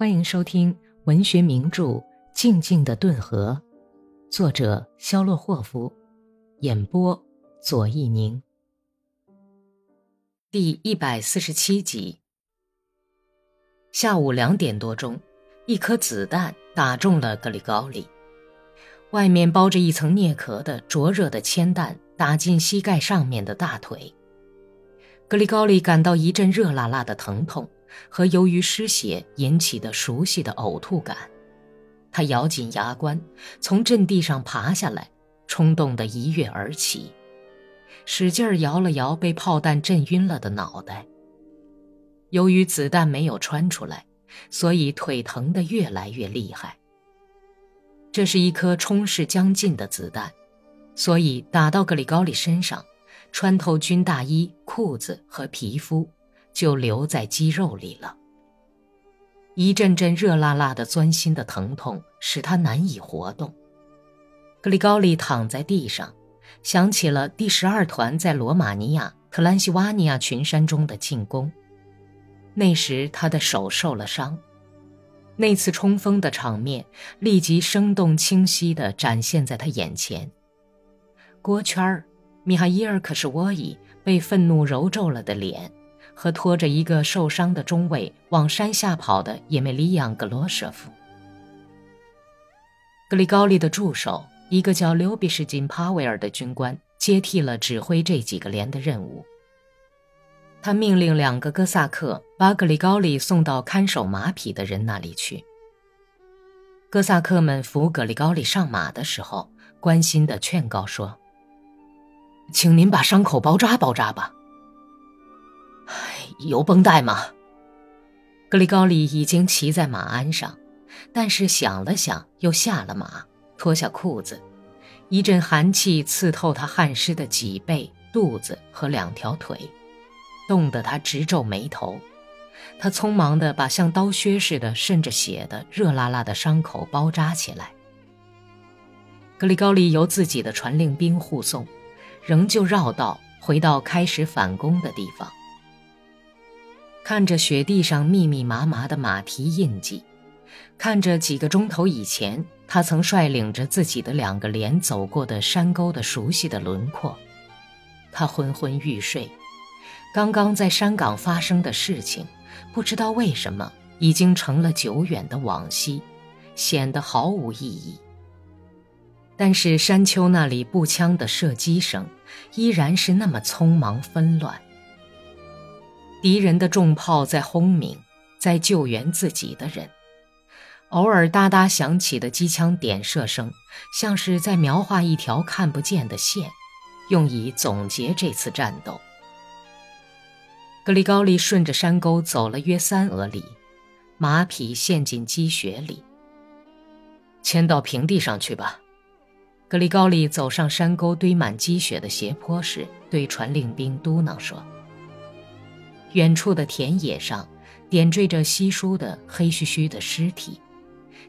欢迎收听文学名著《静静的顿河》，作者肖洛霍夫，演播左一宁。第一百四十七集。下午两点多钟，一颗子弹打中了格里高利，外面包着一层镍壳的灼热的铅弹打进膝盖上面的大腿。格里高利感到一阵热辣辣的疼痛。和由于失血引起的熟悉的呕吐感，他咬紧牙关，从阵地上爬下来，冲动地一跃而起，使劲摇了摇被炮弹震晕了的脑袋。由于子弹没有穿出来，所以腿疼得越来越厉害。这是一颗冲势将近的子弹，所以打到格里高利身上，穿透军大衣、裤子和皮肤。就留在肌肉里了。一阵阵热辣辣的、钻心的疼痛使他难以活动。格里高利躺在地上，想起了第十二团在罗马尼亚特兰西瓦尼亚群山中的进攻。那时他的手受了伤，那次冲锋的场面立即生动清晰地展现在他眼前。郭圈儿、米哈伊尔·可什沃伊被愤怒揉皱了的脸。和拖着一个受伤的中尉往山下跑的叶梅利扬·格罗舍夫，格里高利的助手，一个叫刘比什金帕维尔的军官接替了指挥这几个连的任务。他命令两个哥萨克把格里高利送到看守马匹的人那里去。哥萨克们扶格里高利上马的时候，关心地劝告说：“请您把伤口包扎包扎吧。”有绷带吗？格里高利已经骑在马鞍上，但是想了想，又下了马，脱下裤子。一阵寒气刺透他汗湿的脊背、肚子和两条腿，冻得他直皱眉头。他匆忙地把像刀削似的渗着血的热辣辣的伤口包扎起来。格里高利由自己的传令兵护送，仍旧绕道回到开始反攻的地方。看着雪地上密密麻麻的马蹄印记，看着几个钟头以前他曾率领着自己的两个连走过的山沟的熟悉的轮廓，他昏昏欲睡。刚刚在山岗发生的事情，不知道为什么已经成了久远的往昔，显得毫无意义。但是山丘那里步枪的射击声，依然是那么匆忙纷乱。敌人的重炮在轰鸣，在救援自己的人。偶尔哒哒响起的机枪点射声，像是在描画一条看不见的线，用以总结这次战斗。格里高利顺着山沟走了约三俄里，马匹陷进积雪里。迁到平地上去吧。格里高利走上山沟堆满积雪的斜坡时，对传令兵嘟囔说。远处的田野上，点缀着稀疏的黑黢黢的尸体，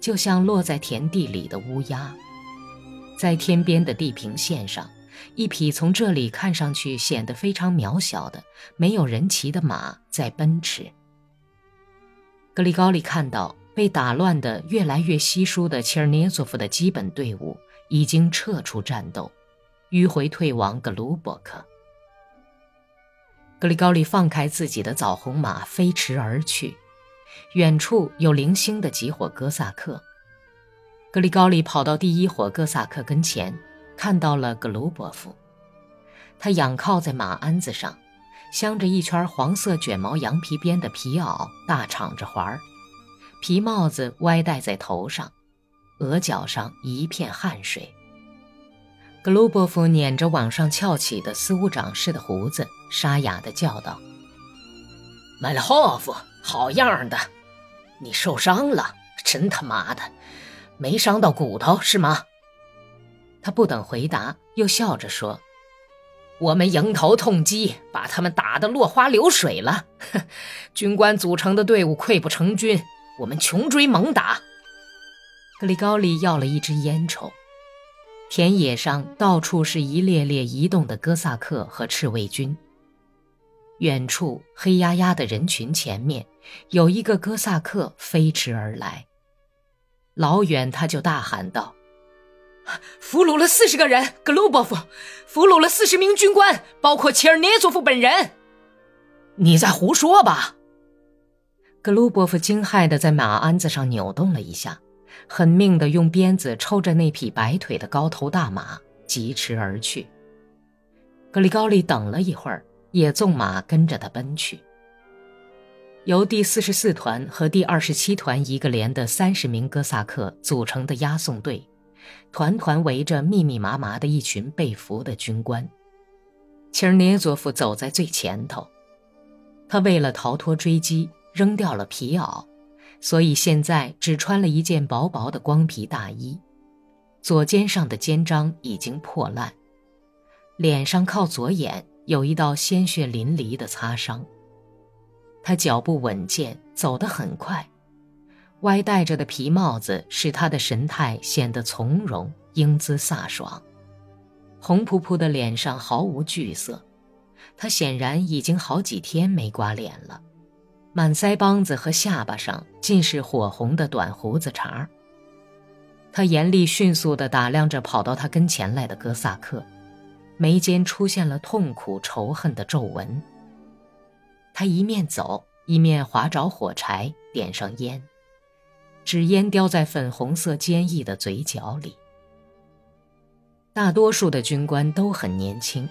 就像落在田地里的乌鸦。在天边的地平线上，一匹从这里看上去显得非常渺小的、没有人骑的马在奔驰。格里高利看到被打乱的、越来越稀疏的切尔涅佐夫的基本队伍已经撤出战斗，迂回退往格鲁伯克。格里高利放开自己的枣红马，飞驰而去。远处有零星的几伙哥萨克。格里高利跑到第一伙哥萨克跟前，看到了格鲁伯夫。他仰靠在马鞍子上，镶着一圈黄色卷毛羊皮边的皮袄，大敞着环儿，皮帽子歪戴在头上，额角上一片汗水。格鲁波夫捻着往上翘起的司务长似的胡子，沙哑地叫道：“麦列霍夫，好样的！你受伤了，真他妈的，没伤到骨头是吗？”他不等回答，又笑着说：“我们迎头痛击，把他们打得落花流水了。军官组成的队伍溃不成军，我们穷追猛打。”格里高利要了一支烟抽。田野上到处是一列列移动的哥萨克和赤卫军。远处黑压压的人群前面有一个哥萨克飞驰而来。老远他就大喊道：“俘虏了四十个人，格鲁波夫！俘虏了四十名军官，包括切尔涅佐夫本人！”你在胡说吧？格鲁波夫惊骇的在马鞍子上扭动了一下，狠命的用鞭子抽着那匹白腿的高头大马，疾驰而去。格里高利等了一会儿，也纵马跟着他奔去。由第四十四团和第二十七团一个连的三十名哥萨克组成的押送队，团团围着密密麻麻的一群被俘的军官。切尔涅佐夫走在最前头，他为了逃脱追击，扔掉了皮袄，所以现在只穿了一件薄薄的光皮大衣，左肩上的肩章已经破烂，脸上靠左眼有一道鲜血淋漓的擦伤。他脚步稳健，走得很快，歪戴着的皮帽子使他的神态显得从容、英姿飒爽。红扑扑的脸上毫无惧色，他显然已经好几天没刮脸了。满腮帮子和下巴上尽是火红的短胡子茬儿。他严厉迅速地打量着跑到他跟前来的哥萨克，眉间出现了痛苦仇恨的皱纹。他一面走，一面划着火柴，点上烟，纸烟叼在粉红色坚毅的嘴角里。大多数的军官都很年轻，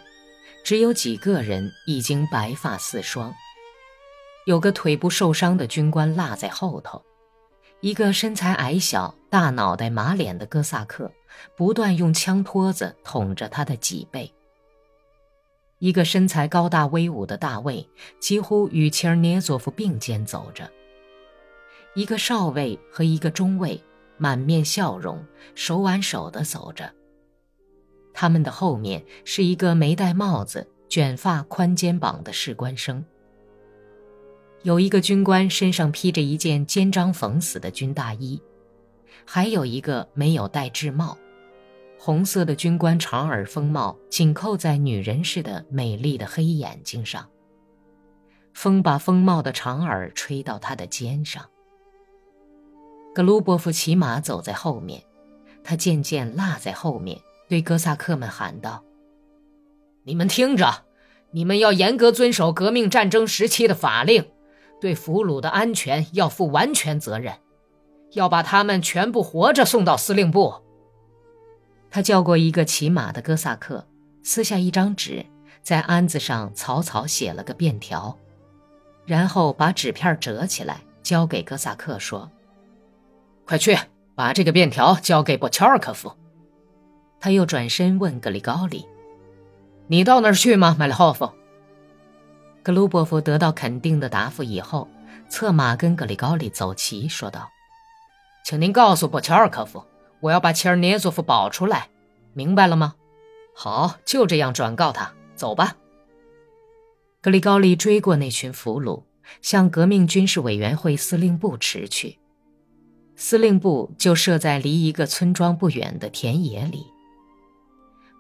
只有几个人已经白发四双。有个腿部受伤的军官落在后头，一个身材矮小、大脑袋、马脸的哥萨克不断用枪托子捅着他的脊背。一个身材高大威武的大卫几乎与切尔涅佐夫并肩走着。一个少尉和一个中尉满面笑容，手挽手地走着。他们的后面是一个没戴帽子、卷发、宽肩膀的士官生。有一个军官身上披着一件肩章缝死的军大衣，还有一个没有戴制帽。红色的军官长耳风帽紧扣在女人似的美丽的黑眼睛上。风把风帽的长耳吹到他的肩上。格鲁伯夫骑马走在后面，他渐渐落在后面，对哥萨克们喊道：“你们听着，你们要严格遵守革命战争时期的法令，对俘虏的安全要负完全责任，要把他们全部活着送到司令部。”他叫过一个骑马的哥萨克，撕下一张纸，在鞍子上草草写了个便条，然后把纸片折起来交给哥萨克说：“快去把这个便条交给波乔尔科夫。”他又转身问格里高里：“你到那儿去吗，麦利霍夫？”格鲁伯夫得到肯定的答复以后，策马跟格里高里走齐，说道：“请您告诉波乔尔科夫。”我要把切尔涅佐夫保出来，明白了吗？好，就这样转告他。走吧。格里高利追过那群俘虏，向革命军事委员会司令部驰去。司令部就设在离一个村庄不远的田野里。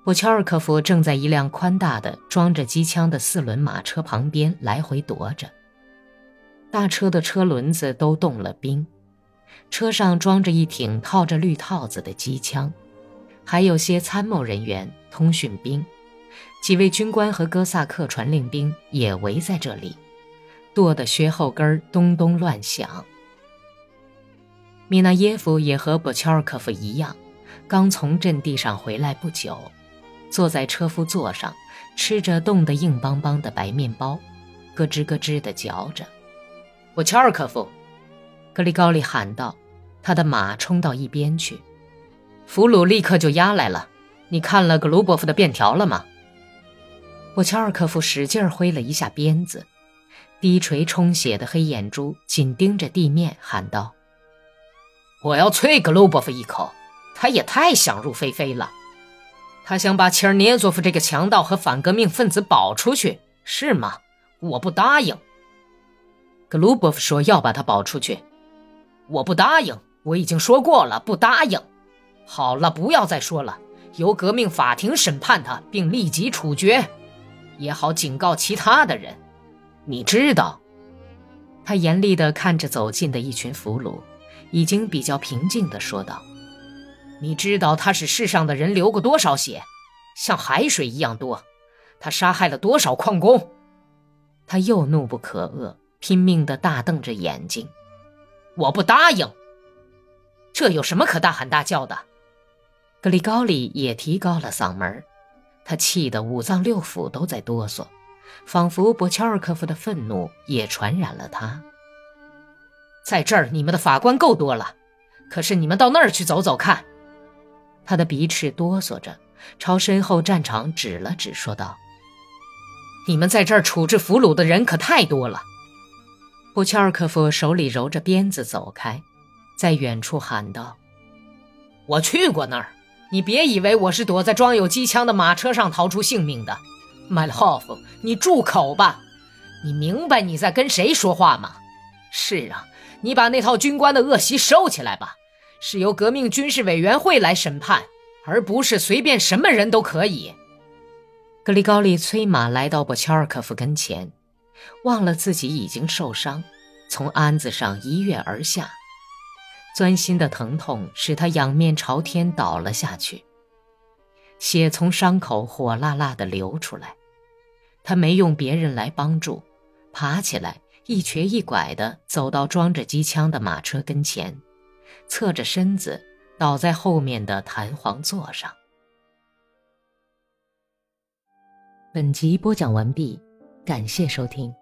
布乔尔科夫正在一辆宽大的装着机枪的四轮马车旁边来回踱着，大车的车轮子都冻了冰。车上装着一挺套着绿套子的机枪，还有些参谋人员、通讯兵，几位军官和哥萨克传令兵也围在这里，跺得靴后跟咚咚乱响。米纳耶夫也和波乔尔科夫一样，刚从阵地上回来不久，坐在车夫座上，吃着冻得硬邦邦的白面包，咯吱咯吱地嚼着。我乔尔科夫。格里高利喊道：“他的马冲到一边去，俘虏立刻就押来了。你看了格鲁波夫的便条了吗？”我乔尔科夫使劲挥了一下鞭子，低垂充血的黑眼珠紧盯着地面，喊道：“我要啐格鲁波夫一口！他也太想入非非了。他想把切尔涅佐夫这个强盗和反革命分子保出去，是吗？我不答应。”格鲁伯夫说：“要把他保出去。”我不答应，我已经说过了，不答应。好了，不要再说了，由革命法庭审判他，并立即处决，也好警告其他的人。你知道，他严厉地看着走近的一群俘虏，已经比较平静地说道：“你知道他使世上的人流过多少血？像海水一样多。他杀害了多少矿工？”他又怒不可遏，拼命地大瞪着眼睛。“我不答应！这有什么可大喊大叫的？”格里高里也提高了嗓门，他气得五脏六腑都在哆嗦。仿佛博乔尔科夫的愤怒也传染了他。在这儿，你们的法官够多了，可是你们到那儿去走走看。他的鼻翅哆嗦着，朝身后战场指了指，说道：“你们在这儿处置俘虏的人可太多了。”博乔尔科夫手里揉着鞭子走开，在远处喊道：“我去过那儿，你别以为我是躲在装有机枪的马车上逃出性命的。”麦勒霍夫，你住口吧！你明白你在跟谁说话吗？是啊，你把那套军官的恶习收起来吧。是由革命军事委员会来审判，而不是随便什么人都可以。格里高利催马来到博乔尔科夫跟前，忘了自己已经受伤，从鞍子上一跃而下，钻心的疼痛使他仰面朝天倒了下去。血从伤口火辣辣地流出来，他没用别人来帮助，爬起来，一瘸一拐地走到装着机枪的马车跟前，侧着身子倒在后面的弹簧座上。本集播讲完毕，感谢收听。